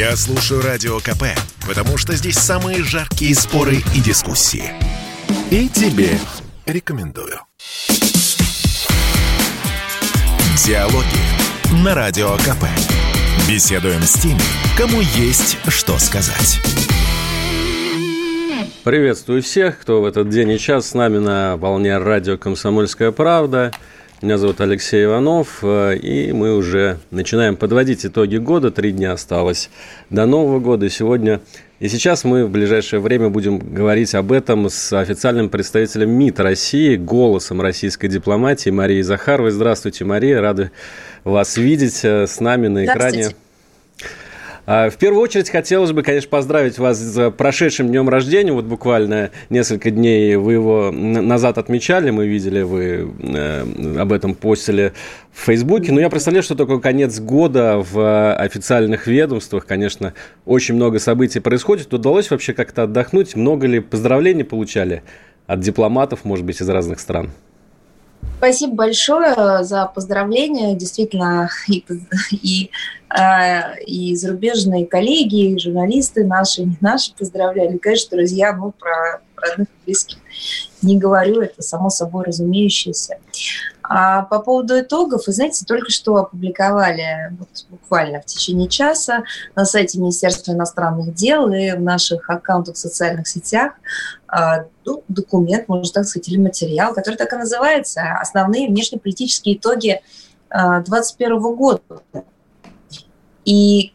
Я слушаю Радио КП, потому что здесь самые жаркие споры и дискуссии. И тебе рекомендую. Диалоги на Радио КП. Беседуем с теми, кому есть что сказать. Приветствую всех, кто в этот день и час с нами на волне радио «Комсомольская правда». Меня зовут Алексей Иванов, э, и мы уже начинаем подводить итоги года. Три дня осталось до Нового года. Сегодня и сейчас мы в ближайшее время будем говорить об этом с официальным представителем МИД России, голосом российской дипломатии Марией Захаровой. Здравствуйте, Мария, рады вас видеть э, с нами на экране. А, в первую очередь хотелось бы, конечно, поздравить вас с прошедшим днем рождения. Вот буквально несколько дней вы его назад отмечали, мы видели, вы э, об этом постили в Фейсбуке. Но я представляю, что такое конец года в официальных ведомствах. Конечно, очень много событий происходит. Удалось вообще как-то отдохнуть? Много ли поздравлений получали от дипломатов, может быть, из разных стран? Спасибо большое за поздравления. Действительно, и, и, э, и зарубежные коллеги, и журналисты наши, не наши поздравляли. Конечно, друзья, ну, про родных и близких не говорю, это само собой разумеющееся. А по поводу итогов, вы знаете, только что опубликовали вот буквально в течение часа на сайте Министерства иностранных дел и в наших аккаунтах в социальных сетях а, ну, документ, можно так сказать, или материал, который так и называется «Основные внешнеполитические итоги 2021 а, года». И,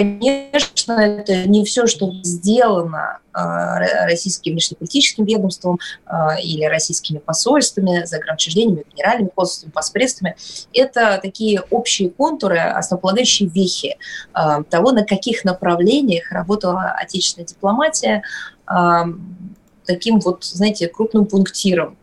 конечно, это не все, что сделано а, российским внешнеполитическим ведомством а, или российскими посольствами, загранучреждениями, генеральными консульствами, посредствами. Это такие общие контуры, основополагающие вехи а, того, на каких направлениях работала отечественная дипломатия, таким вот, знаете, крупным пунктиром.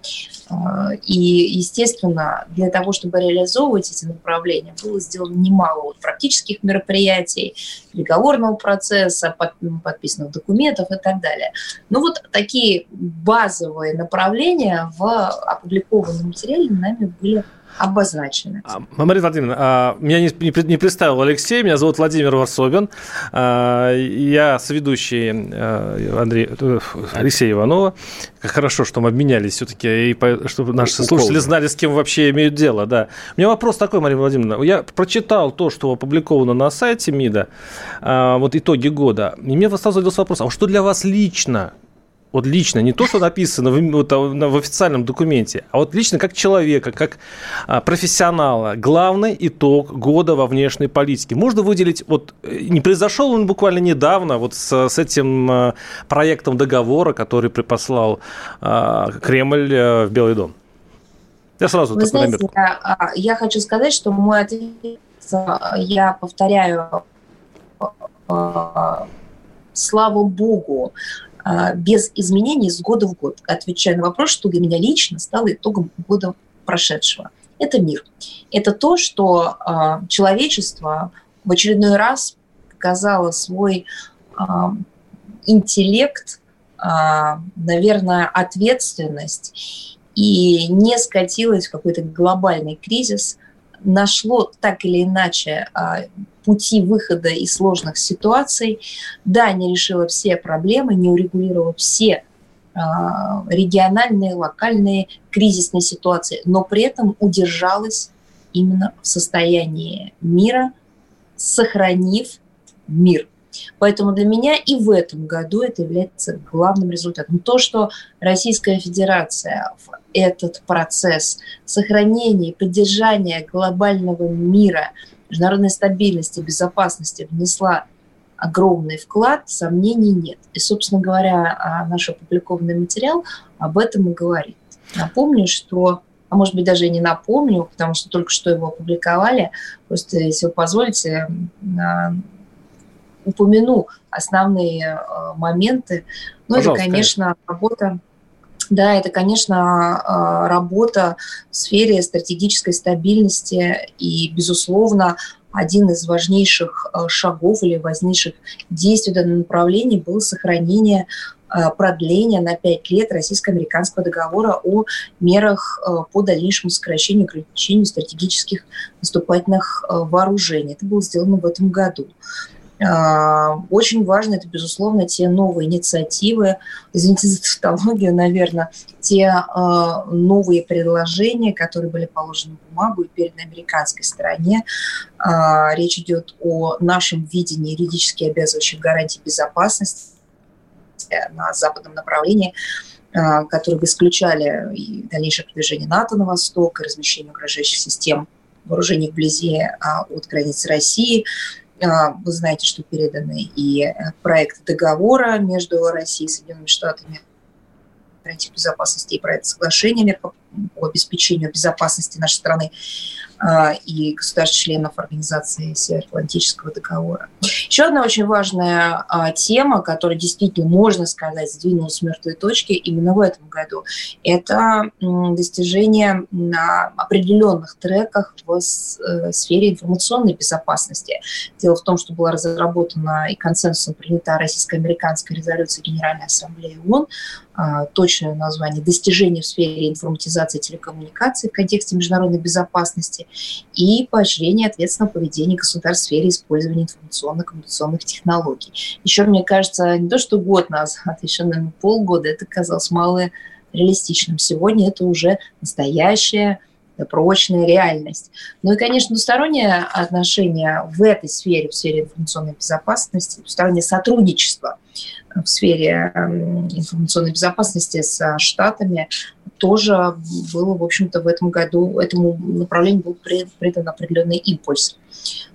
А, и, естественно, для того, чтобы реализовывать эти направления, было сделано немало вот практических мероприятий, переговорного процесса, подписанных документов и так далее. Но вот такие базовые направления в опубликованном материале нами были обозначены. А, Мария Владимировна, а, меня не, представил Алексей, меня зовут Владимир Варсобин. А, я соведущий Андрей, э, Алексей Иванова. Хорошо, что мы обменялись все-таки, и чтобы наши слушатели знали, с кем вообще имеют дело. Да. У меня вопрос такой, Мария Владимировна. Я прочитал то, что опубликовано на сайте МИДа, вот итоги года, и мне сразу задался вопрос, а что для вас лично вот лично, не то, что написано в, вот, в официальном документе, а вот лично как человека, как а, профессионала, главный итог года во внешней политике. Можно выделить, вот э, не произошел он буквально недавно вот с, с этим а, проектом договора, который припослал а, Кремль а, в Белый дом? Я сразу Вы знаете, я, а, я хочу сказать, что мой ответ, я повторяю, слава богу, а, без изменений с года в год, отвечая на вопрос, что для меня лично стало итогом года прошедшего. Это мир. Это то, что а, человечество в очередной раз показало свой а, интеллект, наверное, ответственность и не скатилось в какой-то глобальный кризис, нашло так или иначе пути выхода из сложных ситуаций. Да, не решила все проблемы, не урегулировала все а, региональные, локальные кризисные ситуации, но при этом удержалась именно в состоянии мира, сохранив мир. Поэтому для меня и в этом году это является главным результатом. То, что Российская Федерация в этот процесс сохранения и поддержания глобального мира – международной стабильности, безопасности внесла огромный вклад, сомнений нет. И, собственно говоря, а, наш опубликованный материал об этом и говорит. Напомню, что, а может быть даже и не напомню, потому что только что его опубликовали, просто, если вы позволите, а, упомяну основные а, моменты. Ну, это, конечно, работа да, это, конечно, работа в сфере стратегической стабильности и, безусловно, один из важнейших э, шагов или важнейших действий в данном направлении было сохранение э, продления на пять лет российско-американского договора о мерах по дальнейшему сокращению и ограничению стратегических наступательных вооружений. Это было сделано в этом году. А, очень важно, это, безусловно, те новые инициативы, извините за тавтологию, наверное, те а, новые предложения, которые были положены в бумагу и перед американской стороне. А, речь идет о нашем видении юридически обязывающих гарантий безопасности на западном направлении, которые бы исключали и дальнейшее продвижение НАТО на восток, и размещение угрожающих систем вооружений вблизи от границы России, вы знаете, что переданы и э, проект договора между Россией и Соединенными Штатами гарантии безопасности и проект соглашения по, обеспечению безопасности нашей страны. а, и государств-членов Организации Североатлантического договора. Еще одна очень важная а, тема, которая действительно, можно сказать, сдвинулась с мертвой точки именно в этом году, это достижение на определенных треках в э, сфере информационной безопасности. Дело в том, что была разработана и консенсусом принята российско-американская резолюция Генеральной Ассамблеи ООН, а, точное название «Достижения в сфере информатизации и телекоммуникаций в контексте международной безопасности и поощрение ответственного поведения государств в сфере использования информационно-коммуникационных технологий. Еще, мне кажется, не то, что год назад, еще, наверное, полгода это казалось мало реалистичным. Сегодня это уже настоящее прочная реальность. Ну и, конечно, двустороннее отношение в этой сфере, в сфере информационной безопасности, двустороннее сотрудничество в сфере эм, информационной безопасности с Штатами тоже было, в общем-то, в этом году, этому направлению был придан определенный импульс.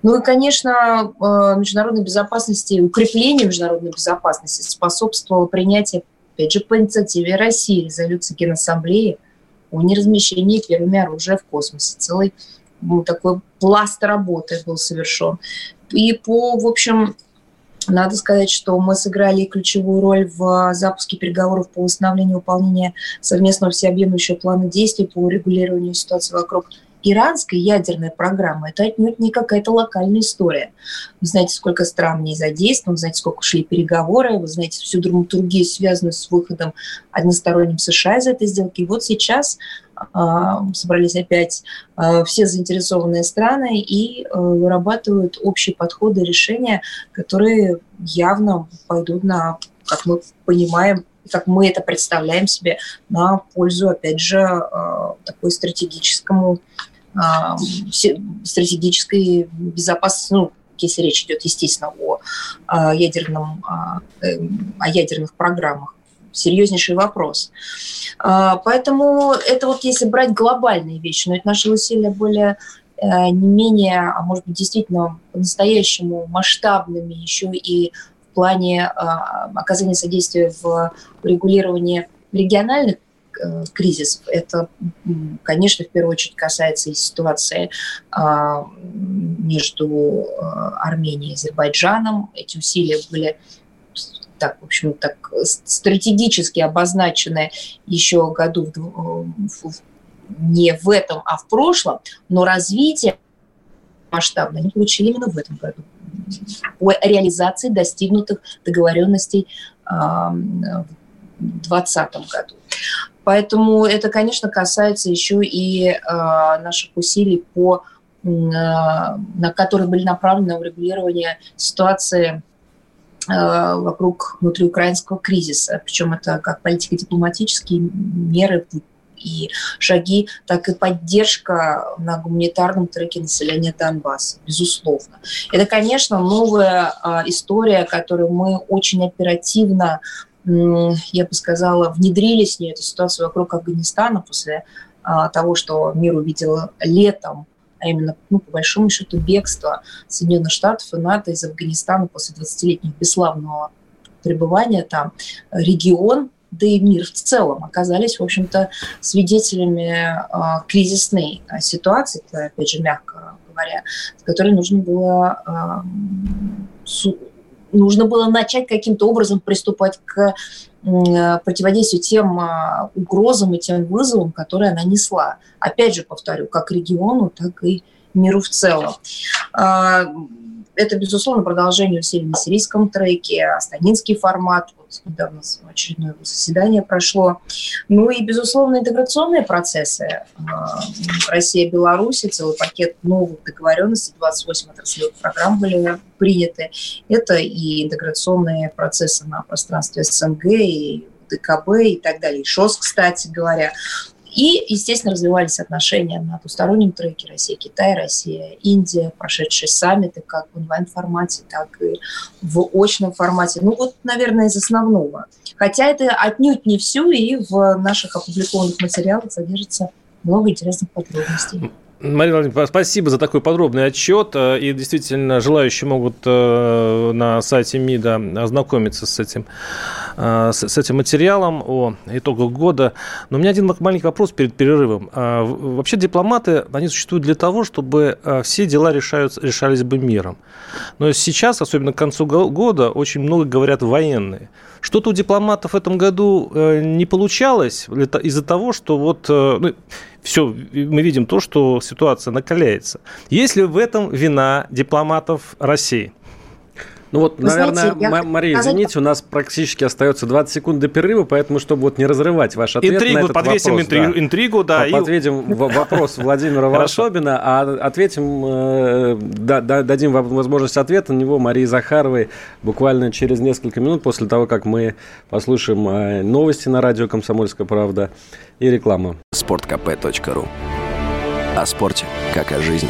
Ну и, конечно, э, международной безопасности, укреплению международной безопасности способствовало принятие, опять же, по инициативе России резолюции Генассамблеи о неразмещении первыми оружия в космосе. Целый ну, такой пласт работы был совершен. И по, в общем, надо сказать, что мы сыграли ключевую роль в запуске переговоров по восстановлению выполнения совместного всеобъемлющего плана действий по регулированию ситуации вокруг иранской ядерной программы. Это отнюдь не какая-то локальная история. Вы знаете, сколько стран в ней задействовано, вы знаете, сколько шли переговоры, вы знаете всю драматургию, связанную с выходом односторонним США из этой сделки. И вот сейчас а, собрались опять а, все заинтересованные страны и а, вырабатывают общие подходы, решения, которые явно пойдут на, как мы понимаем, как мы это представляем себе, на пользу, опять же, такой стратегическому стратегической безопасности, ну, если речь идет, естественно, о, ядерном, эм, о ядерных программах серьезнейший вопрос. А, поэтому это вот если брать глобальные вещи, но это наши усилия более э, не менее, а может быть, действительно по-настоящему масштабными еще и в плане а, оказания содействия в регулировании региональных э, кризисов. Это, конечно, в первую очередь касается и ситуации а, между э, Арменией и Азербайджаном. Эти усилия были так, в общем, так стратегически обозначенное еще году в, не в этом, а в прошлом, но развитие масштабно они получили именно в этом году по реализации достигнутых договоренностей в 2020 году. Поэтому это, конечно, касается еще и э, наших усилий, по, э, на которые были направлены на урегулирование ситуации Э, вокруг внутриукраинского кризиса. Причем это как политико-дипломатические меры и шаги, так и поддержка на гуманитарном треке населения Донбасса, безусловно. Это, конечно, новая а, история, которую мы очень оперативно, я бы сказала, внедрили с ней эту ситуацию вокруг Афганистана после а, того, что мир увидел летом а именно, ну, по большому счету, бегство Соединенных Штатов и НАТО из Афганистана после 20-летнего бесславного пребывания там, регион, да и мир в целом оказались, в общем-то, свидетелями э, кризисной э, ситуации, опять же, мягко говоря, с которой нужно было э, нужно было начать каким-то образом приступать к Э, противодействию тем а, угрозам и тем вызовам, которые она несла. Опять же, повторю, как региону, так и миру в целом. Это, безусловно, продолжение усилий на сирийском треке, астанинский формат, вот недавно очередное заседание прошло. Ну и, безусловно, интеграционные процессы. А, Россия, Беларусь, целый пакет новых договоренностей, 28 отраслевых программ были приняты. Это и интеграционные процессы на пространстве СНГ, и ДКБ и так далее. ШОС, кстати говоря. И, естественно, развивались отношения на двустороннем треке Россия-Китай, Россия-Индия, прошедшие саммиты как в онлайн-формате, так и в очном формате. Ну вот, наверное, из основного. Хотя это отнюдь не все, и в наших опубликованных материалах содержится много интересных подробностей. Мария Владимировна, спасибо за такой подробный отчет. Э, и действительно, желающие могут э, на сайте МИДа ознакомиться с этим, э, с этим материалом о итогах года. Но у меня один маленький вопрос перед перерывом. Вообще дипломаты, они существуют для того, чтобы все дела решаются, решались бы миром. Но сейчас, особенно к концу года, очень много говорят военные. Что-то у дипломатов в этом году не получалось из-за того, что вот... Ну, все, мы видим то, что ситуация накаляется. Есть ли в этом вина дипломатов России? Ну вот, Вы наверное, знаете, я... Мария, извините, у нас практически остается 20 секунд до перерыва, поэтому, чтобы вот не разрывать ваш ответ интригу, на этот подвесим вопрос, интригу, да. интригу, да. Подведем и... вопрос Владимира Варсобина, а ответим, э, дадим возможность ответа на него Марии Захаровой буквально через несколько минут после того, как мы послушаем э, новости на радио «Комсомольская правда» и рекламу. sportkp.ru О спорте, как о жизни.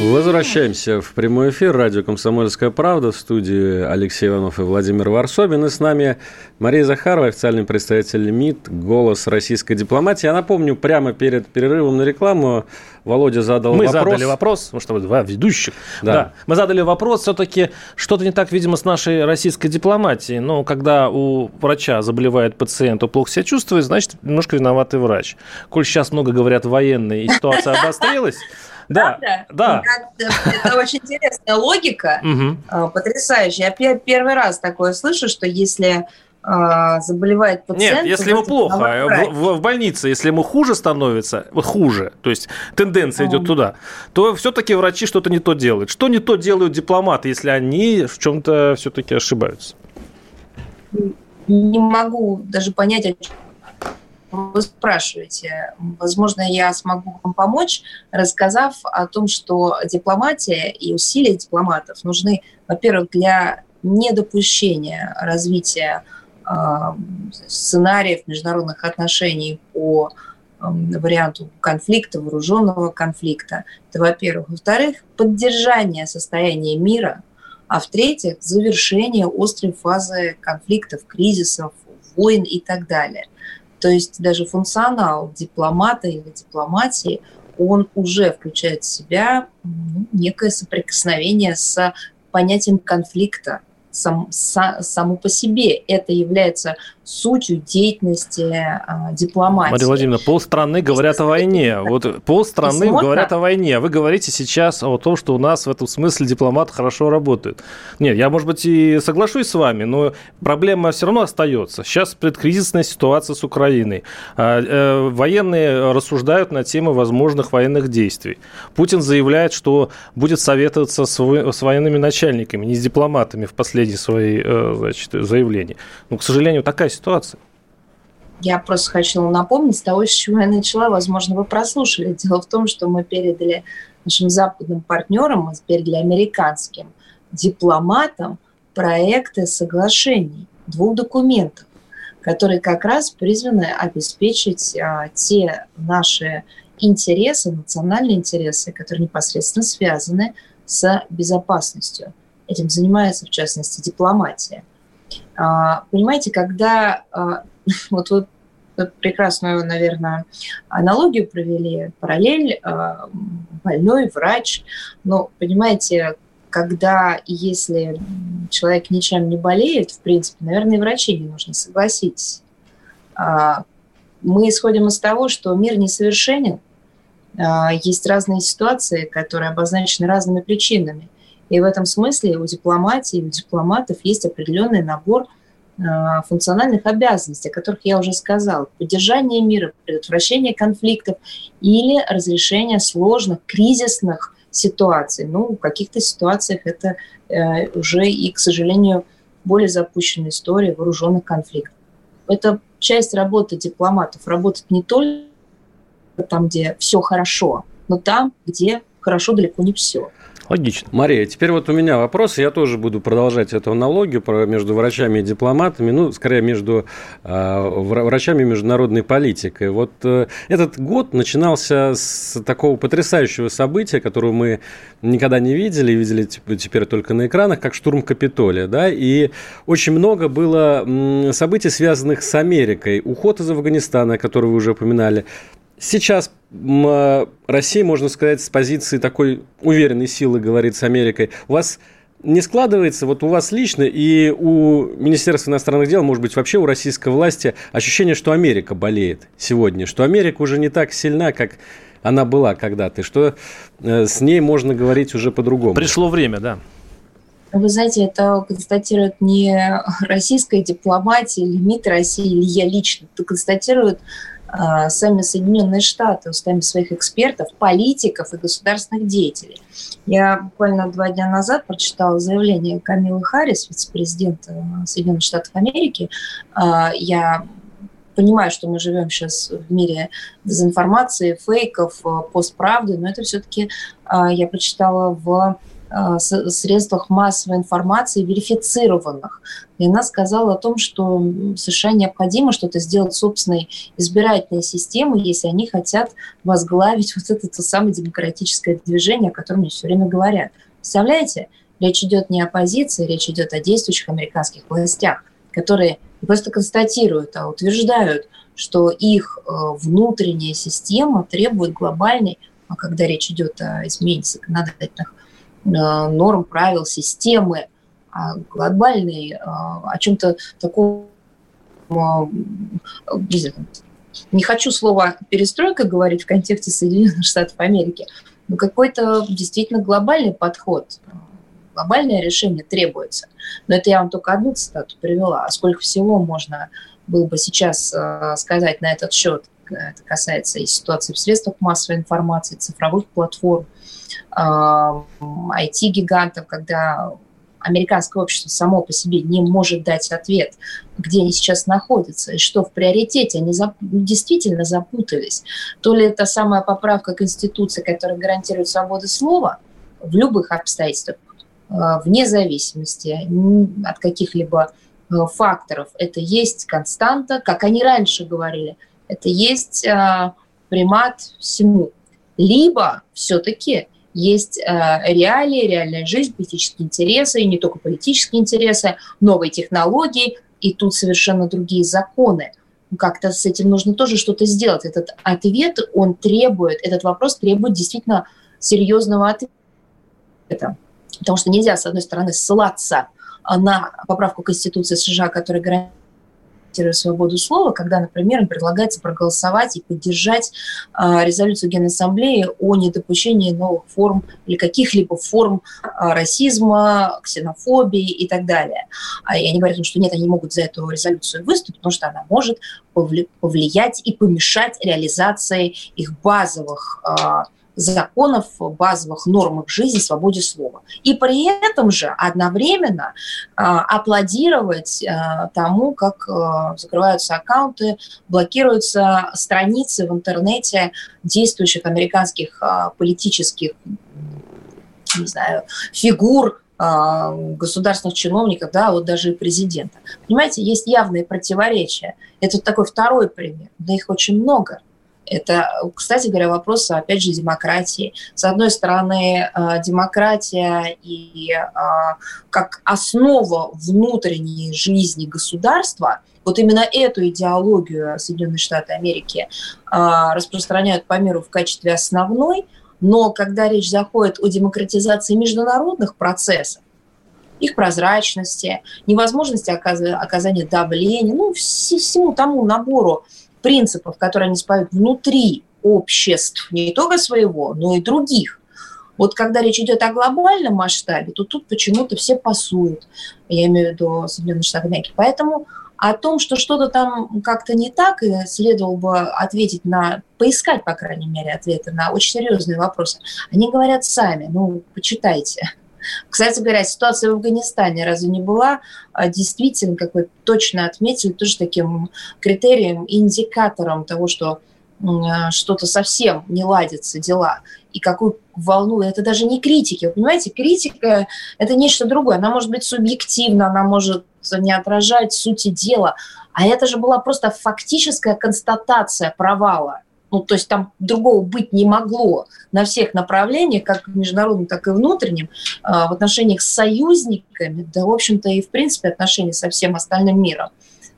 Возвращаемся в прямой эфир. Радио «Комсомольская правда». В студии Алексей Иванов и Владимир Варсобин. И с нами Мария Захарова, официальный представитель МИД, голос российской дипломатии. Я напомню, прямо перед перерывом на рекламу Володя задал Мы вопрос. Мы задали вопрос, потому что два ведущих. Да. да. Мы задали вопрос, все-таки что-то не так, видимо, с нашей российской дипломатией. Но когда у врача заболевает пациент, он плохо себя чувствует, значит, немножко виноватый врач. Коль сейчас много говорят военные, и ситуация обострилась, да, да. Это очень интересная логика, а, потрясающая. Я первый раз такое слышу, что если а, заболевает пациент. Нет, если ему плохо, в, в, в больнице, если ему хуже становится, хуже, то есть тенденция идет туда, то все-таки врачи что-то не то делают. Что не то делают дипломаты, если они в чем-то все-таки ошибаются? Не могу даже понять, о чем вы спрашиваете. Возможно, я смогу вам помочь, рассказав о том, что дипломатия и усилия дипломатов нужны, во-первых, для недопущения развития э, сценариев международных отношений по э, варианту конфликта, вооруженного конфликта. Это, во-первых. Во-вторых, поддержание состояния мира, а в-третьих, завершение острой фазы конфликтов, кризисов, войн и так далее – то есть даже функционал дипломата или дипломатии, он уже включает в себя некое соприкосновение с понятием конфликта сам, са, само по себе. Это является сутью деятельности а, дипломатии. Мария Владимировна, полстраны говорят о войне. Вот полстраны говорят о войне. Вы говорите сейчас о том, что у нас в этом смысле дипломаты хорошо работают. Нет, я, может быть, и соглашусь с вами, но проблема все равно остается. Сейчас предкризисная ситуация с Украиной. А, э, военные рассуждают на тему возможных военных действий. Путин заявляет, что будет советоваться с военными начальниками, не с дипломатами в последние свои э, значит, заявления. Но, к сожалению, такая ситуация ситуации. Я просто хочу напомнить того, с чего я начала. Возможно, вы прослушали. Дело в том, что мы передали нашим западным партнерам, мы передали американским дипломатам проекты соглашений, двух документов, которые как раз призваны обеспечить а, те наши интересы, национальные интересы, которые непосредственно связаны с безопасностью. Этим занимается, в частности, дипломатия. А, понимаете, когда а, вот вы прекрасную, наверное, аналогию провели, параллель, а, больной, врач, но, понимаете, когда если человек ничем не болеет, в принципе, наверное, и врачи не нужно, согласитесь. Мы исходим из того, что мир несовершенен, есть разные ситуации, которые обозначены разными причинами – И в этом смысле у дипломатии, у дипломатов есть определенный набор а, функциональных обязанностей, о которых я уже сказала. Поддержание мира, предотвращение конфликтов или разрешение сложных, кризисных ситуаций. Ну, в каких-то ситуациях это э, уже и, к сожалению, более запущенная история вооруженных конфликтов. Это часть работы дипломатов. Работать не только там, где все хорошо, но там, где хорошо далеко не все. Логично. Мария, теперь вот у меня вопрос. Я тоже буду продолжать эту аналогию про между врачами и дипломатами, ну, скорее, между э, врачами и международной политикой. Вот э, этот год начинался с такого потрясающего события, которое мы никогда не видели, видели теперь только на экранах, как штурм Капитолия, да, и очень много было событий, связанных с Америкой. Уход из Афганистана, который вы уже упоминали, Сейчас а, Россия, можно сказать, с позиции такой уверенной силы говорит с Америкой. У вас не складывается, вот у вас лично и у Министерства иностранных дел, может быть, вообще у российской власти ощущение, что Америка болеет сегодня, что Америка уже не так сильна, как она была когда-то, что э, с ней можно говорить уже по-другому. Пришло время, да. Вы знаете, это констатирует не российская дипломатия или МИД России, или я лично. Это констатирует сами Соединенные Штаты устами своих экспертов, политиков и государственных деятелей. Я буквально два дня назад прочитала заявление Камилы Харрис, вице-президента Соединенных Штатов Америки. А, я понимаю, что мы живем сейчас в мире дезинформации, фейков, постправды, но это все-таки а, я прочитала в а, средствах массовой информации верифицированных. И она сказала о том, что США необходимо что-то сделать собственной избирательной системой, если они хотят возглавить вот это то самое демократическое движение, о котором мне все время говорят. Представляете? Речь идет не о оппозиции, речь идет о действующих американских властях, которые просто констатируют, а утверждают, что их э, внутренняя система требует глобальной, а когда речь идет о изменении законодательных норм, правил, системы, а глобальной, э, о чем-то таком, э, не хочу слово перестройка говорить в контексте Соединенных Штатов Америки, но какой-то действительно глобальный подход, глобальное решение требуется. Но это я вам только одну цитату привела. А сколько всего можно было бы сейчас сказать на этот счет? Это касается и ситуации в средствах массовой информации, цифровых платформ, IT-гигантов, когда американское общество само по себе не может дать ответ, где они сейчас находятся и что в приоритете, они зап- действительно запутались. То ли это самая поправка Конституции, которая гарантирует свободу слова в любых обстоятельствах, а, вне зависимости от каких-либо э, факторов. Это есть константа, как они раньше говорили, это есть а, примат всему. Либо все-таки есть э, реалии, реальная жизнь, политические интересы, и не только политические интересы, новые технологии, и тут совершенно другие законы. Как-то с этим нужно тоже что-то сделать. Этот ответ, он требует, этот вопрос требует действительно серьезного ответа. Потому что нельзя, с одной стороны, ссылаться на поправку Конституции США, которая гарантирует свободу слова, когда, например, им предлагается проголосовать и поддержать а, резолюцию Генассамблеи о недопущении новых форм или каких-либо форм а, расизма, ксенофобии и так далее. А, они говорят, что нет, они могут за эту резолюцию выступить, потому что она может повлиять и помешать реализации их базовых законов, базовых нормах жизни, свободе слова. И при этом же одновременно а, аплодировать а, тому, как а, закрываются аккаунты, блокируются страницы в интернете действующих американских политических не знаю, фигур, государственных чиновников, да, вот даже и президента. Понимаете, есть явные противоречия. Это такой второй пример, да их очень много – это, кстати говоря, вопрос, опять же, демократии. С одной стороны, э, демократия и э, как основа внутренней жизни государства, вот именно эту идеологию Соединенные Штаты Америки э, распространяют по миру в качестве основной, но когда речь заходит о демократизации международных процессов, их прозрачности, невозможности оказания давления, ну, всему тому набору принципов, которые они спают внутри обществ, не только своего, но и других. Вот когда речь идет о глобальном масштабе, то тут почему-то все пасуют, я имею в виду Соединенные Штаты Америки. Поэтому о том, что что-то там как-то не так, следовало бы ответить на, поискать, по крайней мере, ответы на очень серьезные вопросы, они говорят сами, ну, почитайте. Кстати говоря, ситуация в Афганистане разве не была а, действительно, как вы точно отметили, тоже таким критерием, индикатором того, что а, что-то совсем не ладится, дела, и какую волну, это даже не критики, вы понимаете, критика – это нечто другое, она может быть субъективна, она может не отражать сути дела, а это же была просто фактическая констатация провала – ну, то есть там другого быть не могло на всех направлениях, как международном, так и внутреннем, а, в отношениях с союзниками, да, в общем-то, и в принципе отношения со всем остальным миром,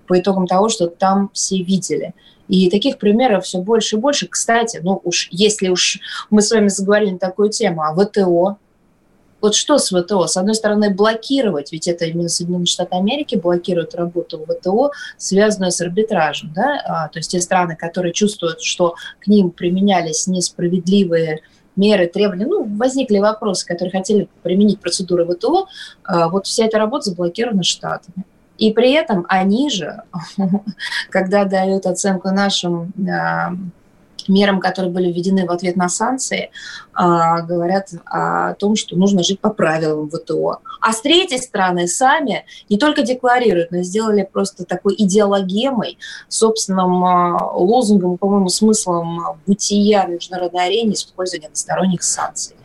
по итогам того, что там все видели. И таких примеров все больше и больше. Кстати, ну уж если уж мы с вами заговорили на такую тему, а ВТО, вот что с ВТО? С одной стороны, блокировать, ведь это именно Соединенные Штаты Америки блокируют работу ВТО, связанную с арбитражем. Да? А, то есть те страны, которые чувствуют, что к ним применялись несправедливые меры, требования, ну, возникли вопросы, которые хотели применить процедуры ВТО, а, вот вся эта работа заблокирована Штатами. И при этом они же, когда дают оценку нашим а, мерам, которые были введены в ответ на санкции, а, говорят о том, что нужно жить по правилам ВТО. А с третьей стороны сами не только декларируют, но и сделали просто такой идеологемой, собственным а, лозунгом, по-моему, смыслом бытия на международной арене использования односторонних санкций.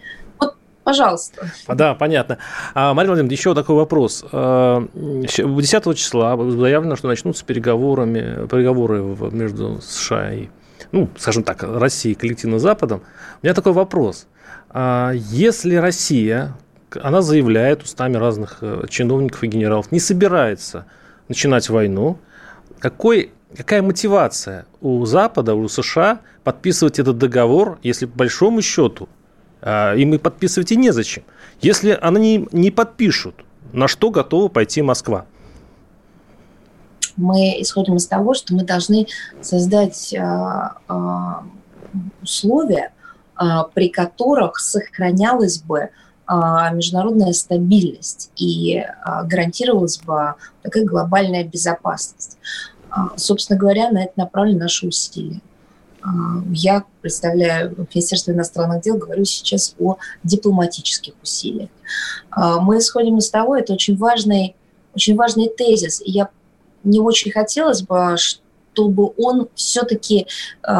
Пожалуйста. Да, понятно. А, Мария Владимировна, еще такой вопрос. 10 а, числа заявлено, что начнутся переговорами, переговоры между США и ну, скажем так, России коллективно Западом, у меня такой вопрос. А если Россия, она заявляет устами разных э, чиновников и генералов, не собирается начинать войну, какой, какая мотивация у Запада, у США подписывать этот договор, если по большому счету а, им и подписывать и незачем? Если они не подпишут, на что готова пойти Москва? Мы исходим из того, что мы должны создать а, а, условия, а, при которых сохранялась бы международная стабильность и гарантировалась бы такая глобальная безопасность. Собственно говоря, на это направлены наши усилия. Я представляю Министерство иностранных дел, говорю сейчас о дипломатических усилиях. Мы исходим из того, это очень важный, очень важный тезис, и я не очень хотелось бы, чтобы он все-таки э,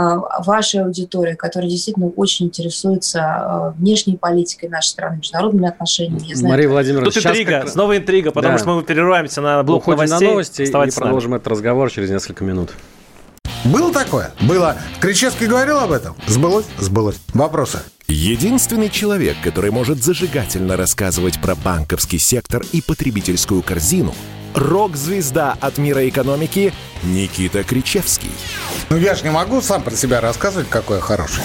вашей аудитории, которая действительно очень интересуется э, внешней политикой нашей страны, международными отношениями. Я знаю, Мария Владимировна, Тут интрига, как... снова интрига, потому да. что мы прерываемся на блок Уходим новостей. на новости и продолжим этот разговор через несколько минут. Было такое? Было. Кричевский говорил об этом? Сбылось? Сбылось. Вопросы? Единственный человек, который может зажигательно рассказывать про банковский сектор и потребительскую корзину – рок-звезда от мира экономики Никита Кричевский. Ну я же не могу сам про себя рассказывать, какой я хороший.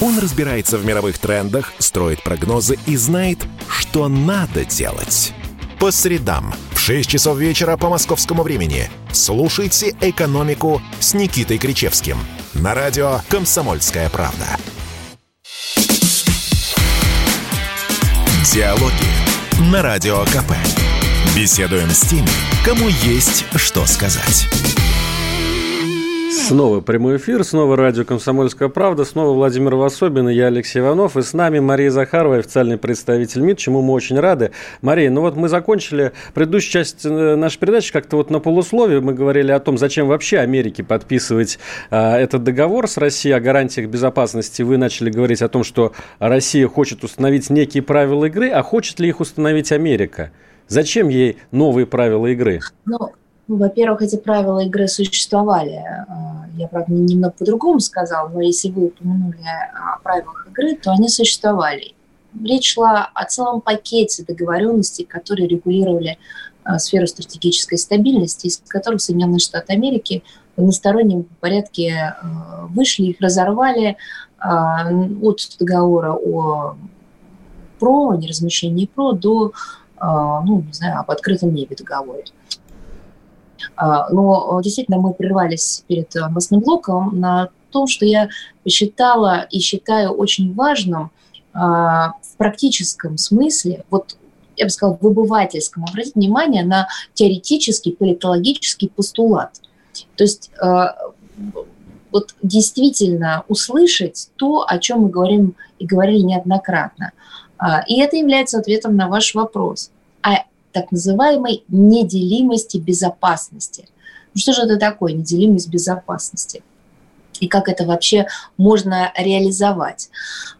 Он разбирается в мировых трендах, строит прогнозы и знает, что надо делать. По средам в 6 часов вечера по московскому времени слушайте «Экономику» с Никитой Кричевским на радио «Комсомольская правда». Диалоги на Радио КП. Беседуем с теми, кому есть что сказать. Снова прямой эфир, снова радио «Комсомольская правда», снова Владимир Васобин и я, Алексей Иванов, и с нами Мария Захарова, официальный представитель МИД, чему мы очень рады. Мария, ну вот мы закончили предыдущую часть э, нашей передачи как-то вот на полусловие, мы говорили о том, зачем вообще Америке подписывать а, этот договор с Россией о гарантиях безопасности. Вы начали говорить о том, что Россия хочет установить некие правила игры, а хочет ли их установить Америка? Зачем ей новые правила игры? Ну, во-первых, эти правила игры существовали. А, я, правда, немного по-другому сказал, но если вы упомянули о правилах игры, то они существовали. Речь шла о целом пакете договоренностей, которые регулировали а, сферу стратегической стабильности, из которых Соединенные Штаты Америки в одностороннем порядке а, вышли, их разорвали от договора о ПРО, неразмещении ПРО до ну, не знаю, об открытом небе договоре. А, но действительно мы прервались перед новостным блоком на том, что я посчитала и считаю очень важным в практическом смысле, вот я бы сказала, в выбывательском, обратить внимание на теоретический политологический постулат. То есть вот действительно услышать то, о чем мы говорим и говорили неоднократно. А, и это является ответом на ваш вопрос о так называемой неделимости безопасности. Ну что же это такое неделимость безопасности? И как это вообще можно реализовать?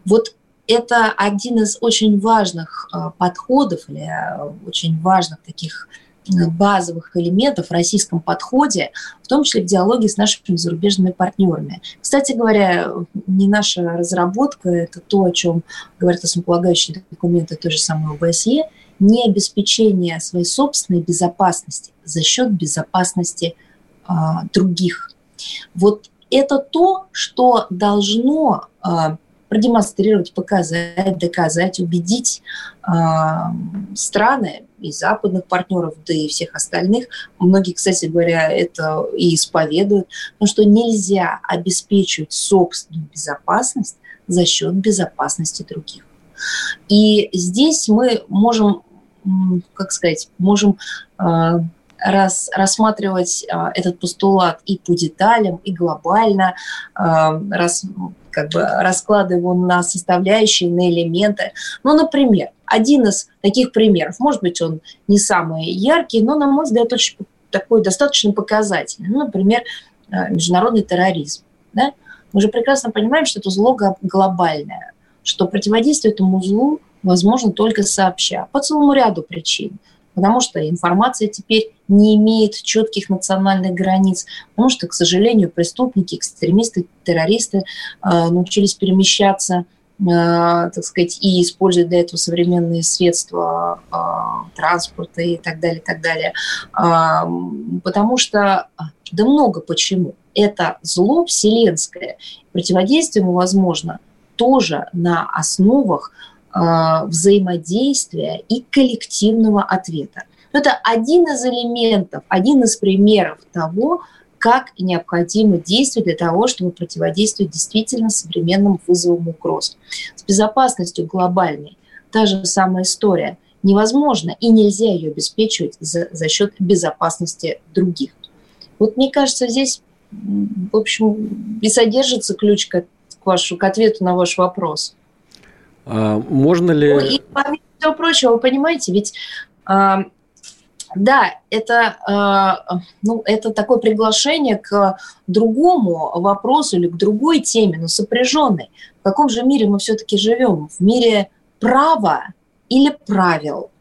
Вот это один из очень важных а, подходов или а, очень важных таких базовых элементов в российском подходе, в том числе в диалоге с нашими зарубежными партнерами. Кстати говоря, не наша разработка, это то, о чем говорят основополагающие документы той же самой ОБСЕ, не обеспечение своей собственной безопасности за счет безопасности а, других. Вот это то, что должно а, продемонстрировать, показать, доказать, убедить э, страны и западных партнеров, да и всех остальных. Многие, кстати говоря, это и исповедуют, потому что нельзя обеспечивать собственную безопасность за счет безопасности других. И здесь мы можем, как сказать, можем э, рас, рассматривать э, этот постулат и по деталям, и глобально, э, рас, как бы раскладывая его на составляющие, на элементы. Ну, например, один из таких примеров, может быть, он не самый яркий, но, на мой взгляд, очень такой достаточно показательный. Ну, например, э, международный терроризм. Да? Мы же прекрасно понимаем, что это зло глобальное, что противодействие этому злу возможно только сообща, по целому ряду причин – потому что информация теперь не имеет четких национальных границ, потому что, к сожалению, преступники, экстремисты, террористы э, научились перемещаться э, так сказать, и использовать для этого современные средства э, транспорта и так далее, так далее. Э, потому что, да много почему. Это зло вселенское. Противодействие ему возможно тоже на основах а, взаимодействия и коллективного ответа. Это один из элементов, один из примеров того, как необходимо действовать для того, чтобы противодействовать действительно современным вызовам угроз. С безопасностью глобальной та же самая история. Невозможно и нельзя ее обеспечивать за, за счет безопасности других. Вот мне кажется, здесь, в общем, и содержится ключ к, к, вашу, к ответу на ваш вопрос. А можно ли... Ну, и помимо всего прочего, вы понимаете, ведь а, да, это, а, ну, это такое приглашение к другому вопросу или к другой теме, но сопряженной. В каком же мире мы все-таки живем? В мире права или правил?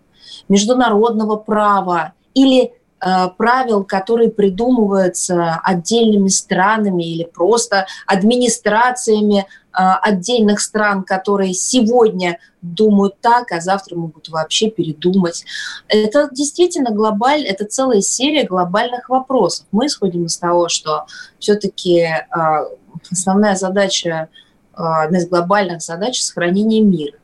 Международного права или Э, правил, которые придумываются отдельными странами или просто администрациями э, отдельных стран, которые сегодня думают так, а завтра могут вообще передумать. Это действительно глобаль, это целая серия глобальных вопросов. Мы исходим из того, что все-таки э, основная задача, одна из глобальных задач – сохранение мира.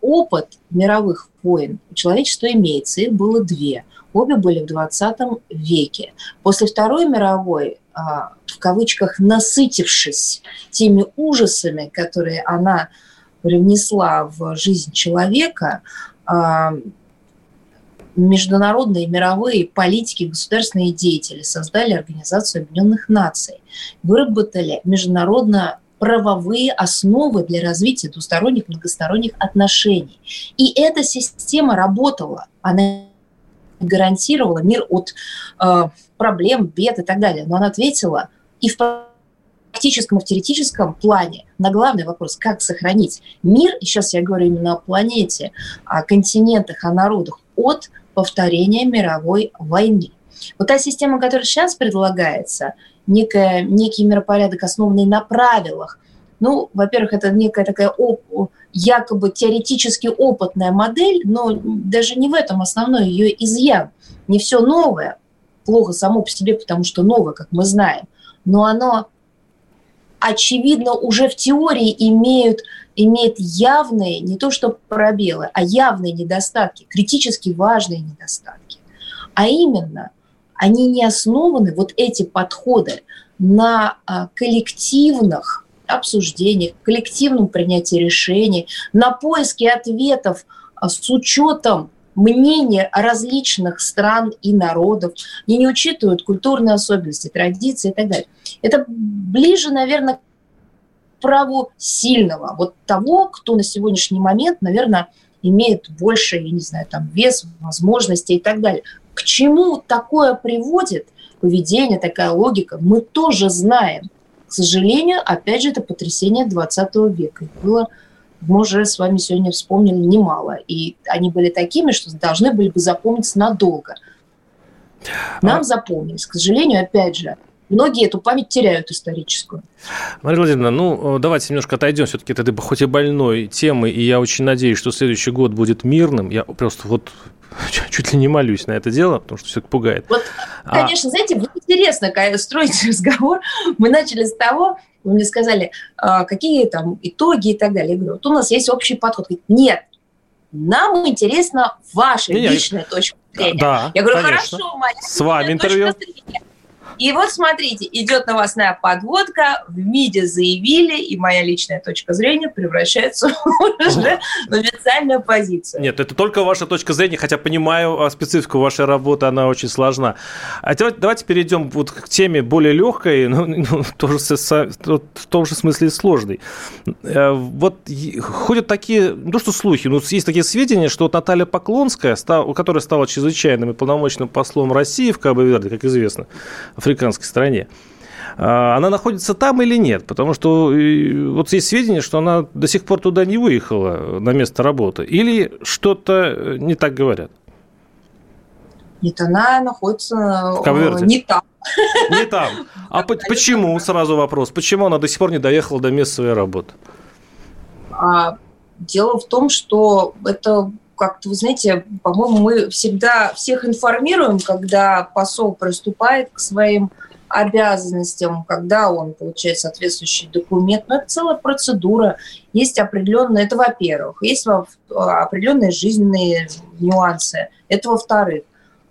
Опыт мировых войн у человечества имеется, их было две – Обе были в 20 веке. После Второй мировой, а, в кавычках, насытившись теми ужасами, которые она привнесла в жизнь человека, а, международные мировые политики, государственные деятели создали Организацию Объединенных Наций, выработали международно правовые основы для развития двусторонних многосторонних отношений. И эта система работала. Она гарантировала мир от э, проблем, бед и так далее. Но она ответила и в практическом, и в теоретическом плане на главный вопрос, как сохранить мир, и сейчас я говорю именно о планете, о континентах, о народах, от повторения мировой войны. Вот та система, которая сейчас предлагается, некая, некий миропорядок, основанный на правилах, ну, во-первых, это некая такая оп- якобы теоретически опытная модель, но даже не в этом основной ее изъян. Не все новое плохо само по себе, потому что новое, как мы знаем, но оно, очевидно, уже в теории имеют, имеет явные, не то что пробелы, а явные недостатки, критически важные недостатки. А именно, они не основаны, вот эти подходы, на а, коллективных обсуждениях, коллективном принятии решений, на поиске ответов а, с учетом мнения различных стран и народов, и не учитывают культурные особенности, традиции и так далее. Это ближе, наверное, к праву сильного, вот того, кто на сегодняшний момент, наверное, имеет больше, я не знаю, там, вес, возможности и так далее. К чему такое приводит поведение, такая логика, мы тоже знаем. К сожалению, опять же, это потрясение 20 века. было мы уже с вами сегодня вспомнили немало. И они были такими, что должны были бы запомниться надолго. Нам а... запомнились. К сожалению, опять же, многие эту память теряют историческую. Мария Владимировна, ну, давайте немножко отойдем все-таки от этой, хоть и больной темы, и я очень надеюсь, что следующий год будет мирным. Я просто вот чуть ли не молюсь на это дело, потому что все это пугает. Вот, а конечно, а... знаете, интересно когда строить разговор. Мы начали с того, вы мне сказали, а, какие там итоги и так далее. Я говорю, вот у нас есть общий подход. Говорит, нет, нам интересна ваша не, личная точка зрения. Да, я говорю, конечно. хорошо, моя С вами интервью. Зрения. И вот смотрите, идет новостная подводка, в МИДе заявили, и моя личная точка зрения превращается уже в официальную позицию. Нет, это только ваша точка зрения, хотя понимаю а, специфику вашей работы, она очень сложна. А давайте, перейдем вот к теме более легкой, но ну, тоже в том же смысле сложной. Э, вот ходят такие, ну что слухи, ну есть такие сведения, что вот Наталья Поклонская, которая стала чрезвычайным и полномочным послом России в Кабо-Верде, как известно, африканской стране. А, она находится там или нет? Потому что вот есть сведения, что она до сих пор туда не выехала на место работы. Или что-то не так говорят? Нет, она находится в э, не там. Не там. А почему, сразу вопрос, почему она до сих пор не доехала до места своей работы? А, дело в том, что это как-то, вы знаете, по-моему, мы всегда всех информируем, когда посол приступает к своим обязанностям, когда он получает соответствующий документ. Но это целая процедура. Есть определенные, это во-первых, есть определенные жизненные нюансы. Это во-вторых.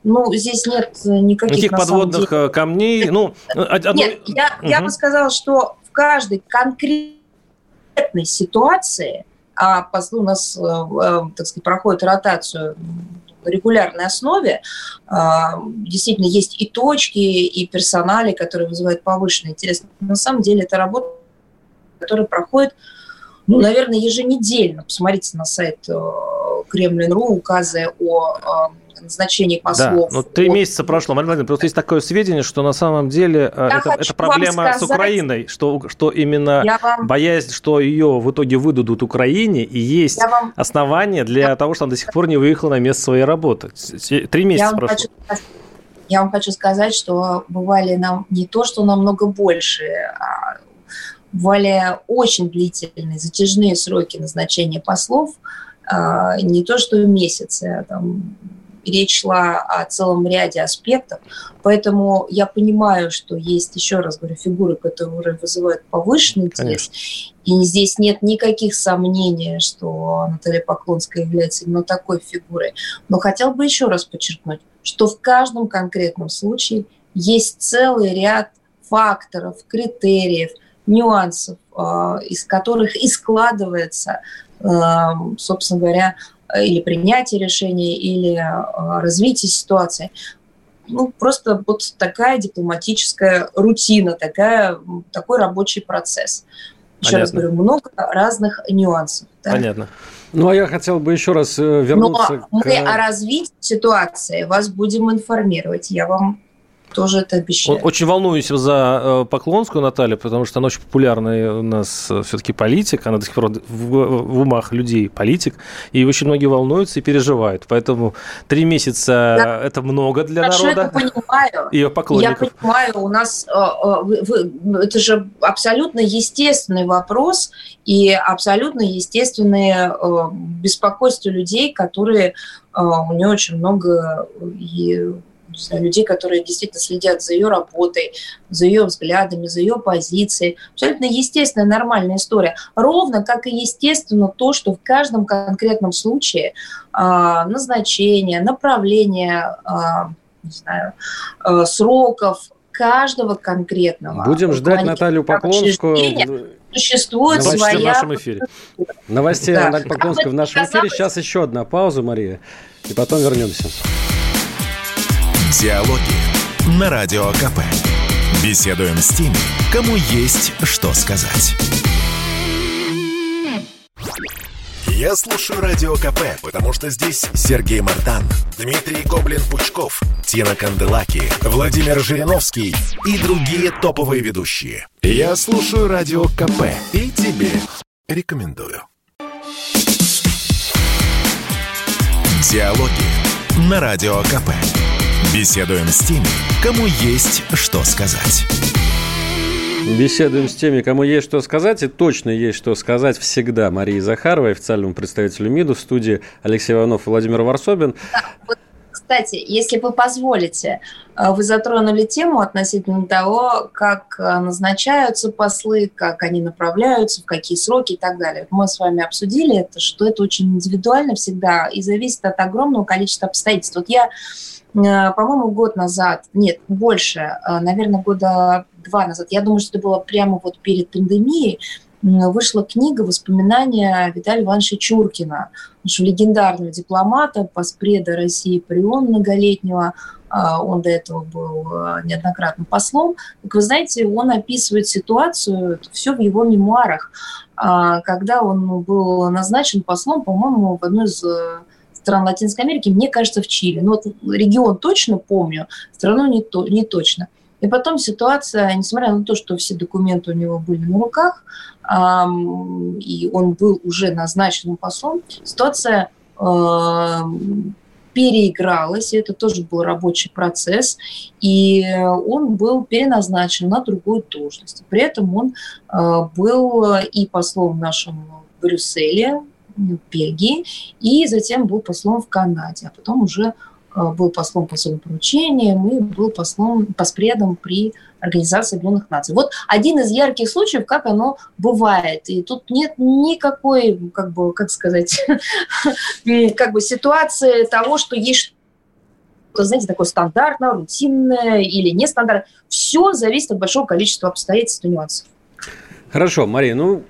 Ну, здесь нет никаких... Никаких подводных деле... Э, камней? Ну, одно... Нет, я, угу. я бы сказала, что в каждой конкретной ситуации а послы у нас, э, э, так сказать, проходят ротацию регулярной основе. А, действительно, есть и точки, и персонали, которые вызывают повышенный интерес. На самом деле это работа, которая проходит, ну, наверное, еженедельно. Посмотрите на сайт э, Кремлин.ру, указы о назначении послов. Да, ну три от... месяца прошло, Марина Владимировна, просто есть такое сведение, что на самом деле э, это, это проблема сказать, с Украиной, что, что именно вам... боязнь, что ее в итоге выдадут Украине, и есть вам... основания для я... того, что она до сих пор не выехала на место своей работы. Три месяца прошло. Хочу... Я вам хочу сказать, что бывали нам не то, что намного больше, а бывали очень длительные, затяжные сроки назначения послов, а, не то что месяцы, а там речь шла о целом ряде аспектов, поэтому я понимаю, что есть, еще раз говорю, фигуры, которые вызывают повышенный интерес, Конечно. и здесь нет никаких сомнений, что Наталья Поклонская является именно такой фигурой. Но хотел бы еще раз подчеркнуть, что в каждом конкретном случае есть целый ряд факторов, критериев, нюансов, а, из которых и складывается, а, собственно говоря, или принятие решения, или а, развитие ситуации. Ну, просто вот такая дипломатическая рутина, такая, такой рабочий процесс. Еще Понятно. раз говорю, много разных нюансов. Да? Понятно. Ну, а я хотел бы еще раз э, вернуться Но к... мы о развитии ситуации вас будем информировать. Я вам тоже это обещаю. Очень волнуюсь за э, Поклонскую Наталью, потому что она очень популярная у нас э, все-таки политик, она до сих пор в, умах людей политик, и очень многие волнуются и переживают. Поэтому три месяца да. это много для Хорошо, народа. Я понимаю. Ее поклонников. Я понимаю, у нас э, это же абсолютно естественный вопрос и абсолютно естественное беспокойство людей, которые у нее очень много и людей, которые действительно следят за ее работой, за ее взглядами, за ее позицией. Абсолютно естественная, нормальная история. Ровно как и естественно то, что в каждом конкретном случае а, назначение, направление, а, не знаю, а, сроков, каждого конкретного. Будем ждать Наталью Поклонскую. Существует Новостей своя... в нашем эфире. Новостей да. Натальи Поклонской в нашем эфире. Сейчас еще одна пауза, Мария, и потом вернемся. Диалоги на Радио КП. Беседуем с теми, кому есть что сказать. Я слушаю Радио КП, потому что здесь Сергей Мартан, Дмитрий Гоблин-Пучков, Тина Канделаки, Владимир Жириновский и другие топовые ведущие. Я слушаю Радио КП и тебе рекомендую. Диалоги на Радио КП. Беседуем с теми, кому есть что сказать. Беседуем с теми, кому есть что сказать, и точно есть что сказать всегда Марии Захаровой, официальному представителю МИДу, в студии Алексей Иванов и Владимир Варсобин. Да, вот, кстати, если вы позволите, э, вы затронули тему относительно того, как э, назначаются послы, как они направляются, в какие сроки и так далее. Мы с вами обсудили это, что это очень индивидуально всегда и зависит от огромного количества обстоятельств. Вот я Э, по-моему, год назад, нет, больше, наверное, года два назад, я думаю, что это было прямо вот перед пандемией, вышла книга «Воспоминания Виталия Ивановича Чуркина», нашего легендарного дипломата, поспреда России Прион многолетнего, а, он до этого был э, неоднократно послом. Так вы знаете, он описывает ситуацию, все в его мемуарах, а, когда он был назначен послом, по-моему, в одной из стран Латинской Америки, мне кажется, в Чили. Но вот регион точно помню, страну не, то, не точно. И потом ситуация, несмотря на то, что все документы у него были на руках, и он был уже назначенным послом, ситуация переигралась, и это тоже был рабочий процесс, и он был переназначен на другую должность. При этом он э, был и послом в нашем Брюсселе, в Бельгии, и затем был послом в Канаде, а потом уже был послом по особым поручениям и был послом, поспредом при Организации Объединенных Наций. Вот один из ярких случаев, как оно бывает. И тут нет никакой, как бы, как сказать, как бы ситуации того, что есть что знаете, такое стандартное, рутинное или нестандартное. Все зависит от большого количества обстоятельств и нюансов. Хорошо, Мария, ну,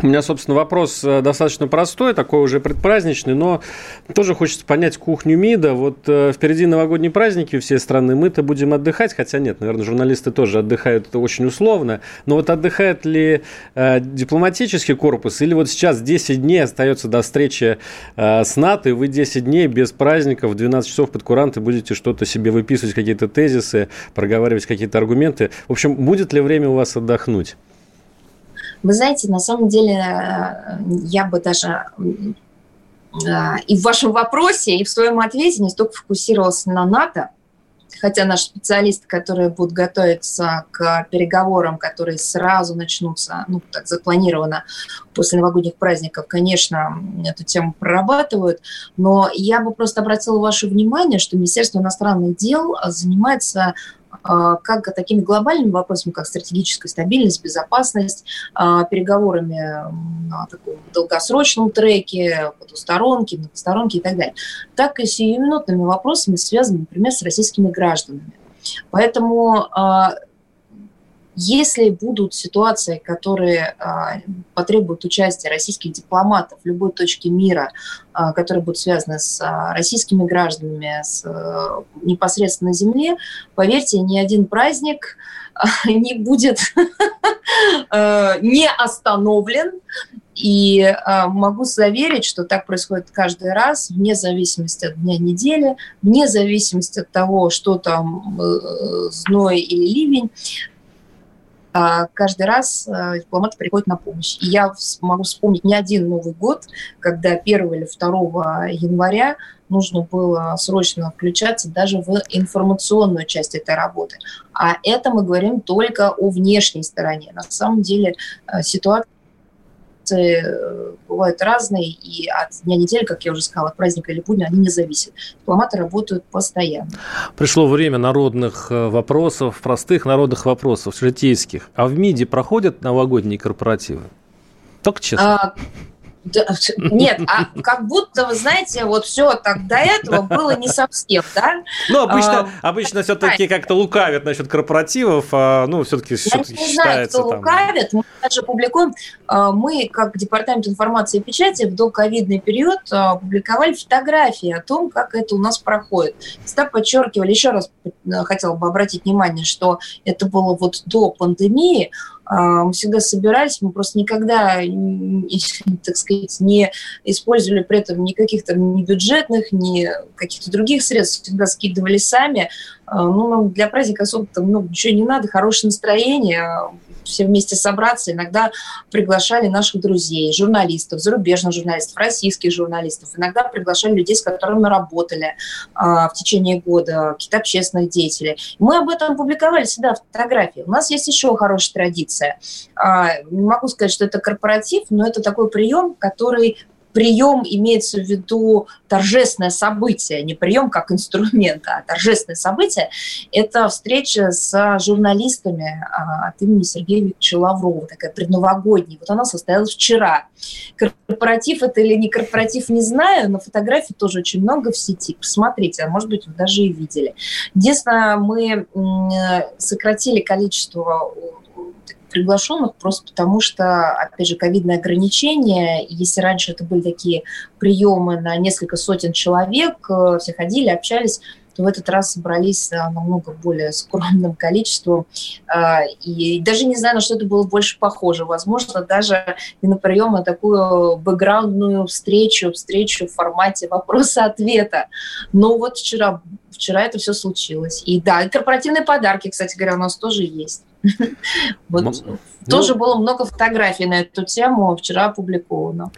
у меня, собственно, вопрос э, достаточно простой, такой уже предпраздничный, но тоже хочется понять кухню МИДа. Вот э, впереди новогодние праздники всей страны, мы-то будем отдыхать, хотя нет, наверное, журналисты тоже отдыхают очень условно, но вот отдыхает ли э, дипломатический корпус или вот сейчас 10 дней остается до встречи э, с НАТО, и вы 10 дней без праздников, в 12 часов под куранты будете что-то себе выписывать, какие-то тезисы, проговаривать какие-то аргументы. В общем, будет ли время у вас отдохнуть? Вы знаете, на самом деле э, я бы даже э, и в вашем вопросе, и в своем ответе не столько фокусировался на НАТО, хотя наши специалисты, которые будут готовиться к переговорам, которые сразу начнутся, ну, так запланировано после новогодних праздников, конечно, эту тему прорабатывают, но я бы просто обратила ваше внимание, что Министерство иностранных дел занимается а, как такими глобальными вопросами, как стратегическая стабильность, безопасность, а, переговорами на таком долгосрочном треке, потусторонке, многосторонке и так далее, так и сиюминутными вопросами, связанными, например, с российскими гражданами. Поэтому а, если будут ситуации, которые а, потребуют участия российских дипломатов в любой точке мира, а, которые будут связаны с а, российскими гражданами, с непосредственно на земле, поверьте, ни один праздник не будет не остановлен. И могу заверить, что так происходит каждый раз, вне зависимости от дня недели, вне зависимости от того, что там э, зной или ливень. А, каждый раз дипломаты приходят на помощь. И я могу вспомнить не один Новый год, когда 1 или 2 января нужно было срочно включаться даже в информационную часть этой работы. А это мы говорим только о внешней стороне. На самом деле э, ситуация бывают разные, и от дня недели, как я уже сказала, от праздника или будня, они не зависят. Дипломаты работают постоянно. Пришло время народных э, вопросов, простых народных вопросов, житейских. А в МИДе проходят новогодние корпоративы? Только честно. А, нет, а как будто, вы знаете, вот все так до этого было не совсем, да? Ну, обычно, а, обычно все-таки как-то лукавят насчет корпоративов, а, ну, все-таки все Я не знаю, кто там... лукавит, мы даже публикуем, а, мы, как Департамент информации и печати, в доковидный период а, публиковали фотографии о том, как это у нас проходит. Всегда подчеркивали, еще раз хотела бы обратить внимание, что это было вот до пандемии, мы всегда собирались, мы просто никогда, так сказать, не использовали при этом никаких там ни бюджетных, ни каких-то других средств, всегда скидывали сами. А, ну, нам для праздника особо там много ничего не надо, хорошее настроение, все вместе собраться. Иногда приглашали наших друзей, журналистов, зарубежных журналистов, российских журналистов. Иногда приглашали людей, с которыми работали а, в течение года, каких-то общественных деятелей. Мы об этом публиковали всегда фотографии. У нас есть еще хорошая традиция. А, не могу сказать, что это корпоратив, но это такой прием, который прием имеется в виду торжественное событие, не прием как инструмент, а торжественное событие, это встреча с журналистами а, от имени Сергея Викторовича Лаврова, такая предновогодняя. Вот она состоялась вчера. Корпоратив это или не корпоратив, не знаю, но фотографий тоже очень много в сети. Посмотрите, а может быть, вы даже и видели. Единственное, мы сократили количество приглашенных просто потому что, опять же, ковидные ограничения. Если раньше это были такие приемы на несколько сотен человек, э, все ходили, общались, то в этот раз собрались э, намного более скромным количеством. Э, и даже не знаю, на что это было больше похоже. Возможно, даже не на прием, а такую бэкграундную встречу, встречу в формате вопроса-ответа. Но вот вчера, вчера это все случилось. И да, и корпоративные подарки, кстати говоря, у нас тоже есть. Вот. Ну, Тоже было много фотографий на эту тему вчера опубликовано.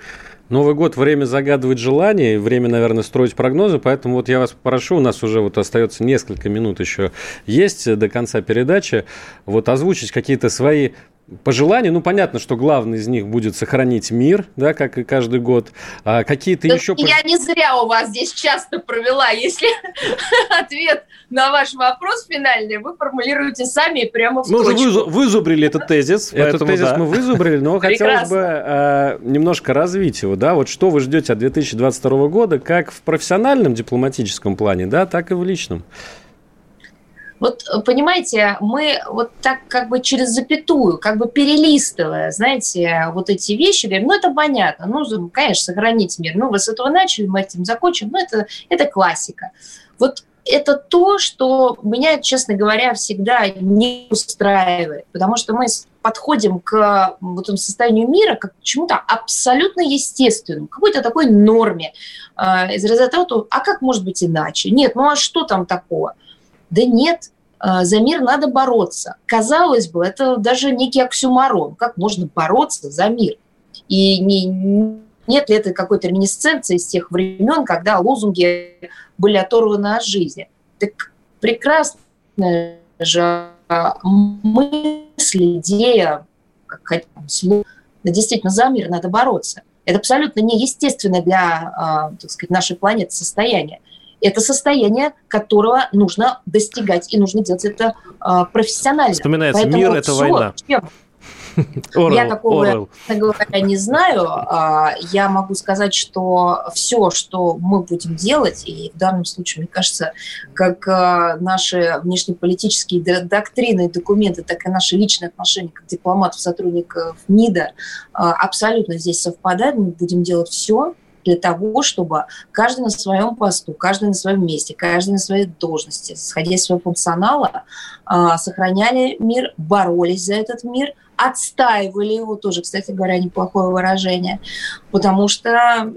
Новый год – время загадывать желания, время, наверное, строить прогнозы, поэтому вот я вас попрошу, у нас уже вот остается несколько минут еще есть до конца передачи, вот озвучить какие-то свои пожелания. Ну, понятно, что главное из них будет сохранить мир, да, как и каждый год. А какие-то да еще... Я не зря у вас здесь часто провела. Если ответ на ваш вопрос финальный вы формулируете сами прямо в Мы точку. уже вызубрили этот тезис. Этот тезис мы вызубрили, но хотелось бы э, немножко развить его. Да? Вот что вы ждете от 2022 года, как в профессиональном дипломатическом плане, да, так и в личном? Вот, э, понимаете, мы вот так как бы через запятую, как бы перелистывая, знаете, вот эти вещи, говорим, ну, это понятно, ну, конечно, сохранить мир. Ну, вы с этого начали, мы этим закончим, ну, это, это классика. Вот это то, что меня, честно говоря, всегда не устраивает, потому что мы подходим к вот этому состоянию мира как к чему-то абсолютно естественному, какой-то такой норме. Э, из разряда того, а как может быть иначе? Нет, ну а что там такого? Да нет, а, за мир надо бороться. Казалось бы, это даже некий оксюмарон. Как можно бороться за мир? И не, нет ли это какой-то реминесценции из тех времен, когда лозунги были оторваны от жизни? Так прекрасная же мысль, идея, как хотим, слово, да действительно за мир надо бороться. Это абсолютно неестественное для, а, так сказать, нашей планеты состояние. Это состояние, которого нужно достигать, и нужно делать это э, профессионально. Вспоминается, Поэтому мир – это война. Чем, Орел, я такого, говоря, не знаю. А, я могу сказать, что все, что мы будем делать, и в данном случае, мне кажется, как а, наши внешнеполитические доктрины и документы, так и наши личные отношения как дипломатов, сотрудников МИДа абсолютно здесь совпадают. Мы будем делать все, для того, чтобы каждый на своем посту, каждый на своем месте, каждый на своей должности, сходя из своего функционала, а, сохраняли мир, боролись за этот мир, отстаивали его, тоже, кстати говоря, неплохое выражение, потому что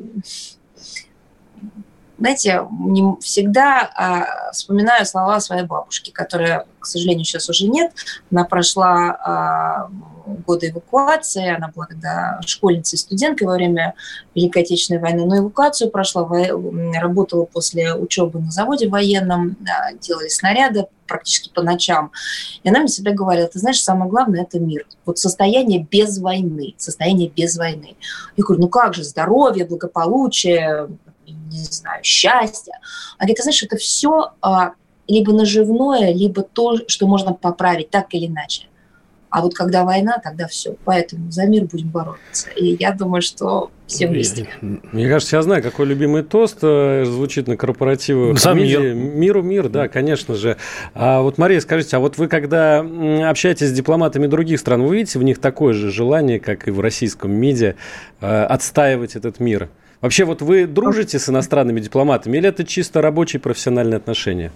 знаете, не всегда а, вспоминаю слова своей бабушки, которая, к сожалению, сейчас уже нет. Она прошла а, годы эвакуации, она была тогда школьницей, студенткой во время Великой Отечественной войны, но эвакуацию прошла, работала после учебы на заводе военном, делали снаряды практически по ночам. И она мне всегда говорила, ты знаешь, самое главное – это мир. Вот состояние без войны, состояние без войны. Я говорю, ну как же, здоровье, благополучие, не знаю, счастья. Она говорит, ты знаешь, это все а, либо наживное, либо то, что можно поправить так или иначе. А вот когда война, тогда все. Поэтому за мир будем бороться. И я думаю, что все вместе. Мне кажется, я знаю, какой любимый тост э, звучит на корпоративах. За мир. Миру мир, да, конечно же. А вот, Мария, скажите, а вот вы, когда общаетесь с дипломатами других стран, вы видите в них такое же желание, как и в российском МИДе, э, отстаивать этот мир? Вообще, вот вы дружите с иностранными дипломатами или это чисто рабочие профессиональные отношения?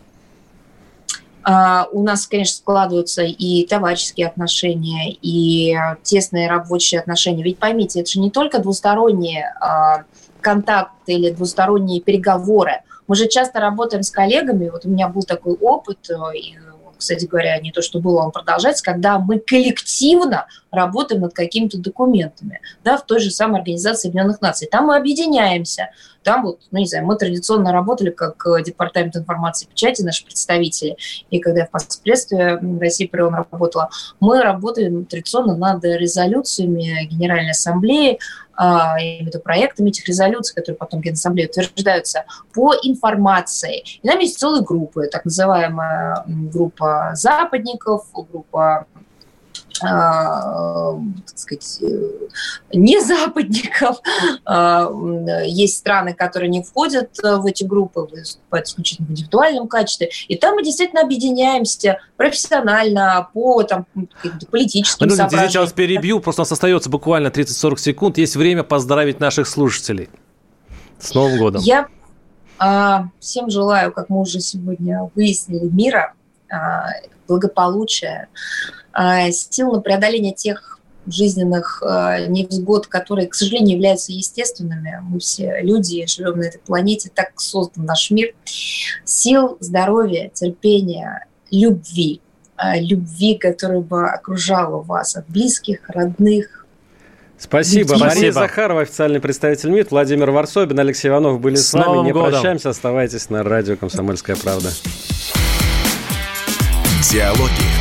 А, у нас, конечно, складываются и товарищеские отношения, и тесные рабочие отношения. Ведь поймите, это же не только двусторонние а, контакты или двусторонние переговоры. Мы же часто работаем с коллегами. Вот у меня был такой опыт, э, и кстати говоря, не то, что было, он продолжается, когда мы коллективно работаем над какими-то документами, да, в той же самой Организации Объединенных Наций. Там мы объединяемся, там вот, ну, не знаю, мы традиционно работали как э, Департамент информации и печати, наши представители, и когда я в России при он работала, мы работаем традиционно над резолюциями Генеральной Ассамблеи, а, виду проектами этих резолюций, которые потом Генассамблеей утверждаются, по информации. И там есть целые группы, так называемая группа западников, группа так сказать, э, не западников. А, есть страны, которые не входят в эти группы, выступают исключительно в индивидуальном качестве. И там мы действительно объединяемся профессионально по там, политическим ну, соображениям. Я вас перебью, просто у нас остается буквально 30-40 секунд. Есть время поздравить наших слушателей. С Новым годом! Я а, всем желаю, как мы уже сегодня выяснили, мира, а, благополучия, сил на преодоление тех жизненных э, невзгод, которые, к сожалению, являются естественными. Мы все люди, живем на этой планете, так создан наш мир. Сил, здоровья, терпения, любви. Э, любви, которая бы окружала вас от близких, родных, Спасибо. Спасибо. Мария Захарова, официальный представитель МИД, Владимир Варсобин, Алексей Иванов были с, с вами. Не годом. прощаемся, оставайтесь на радио «Комсомольская правда». Диалоги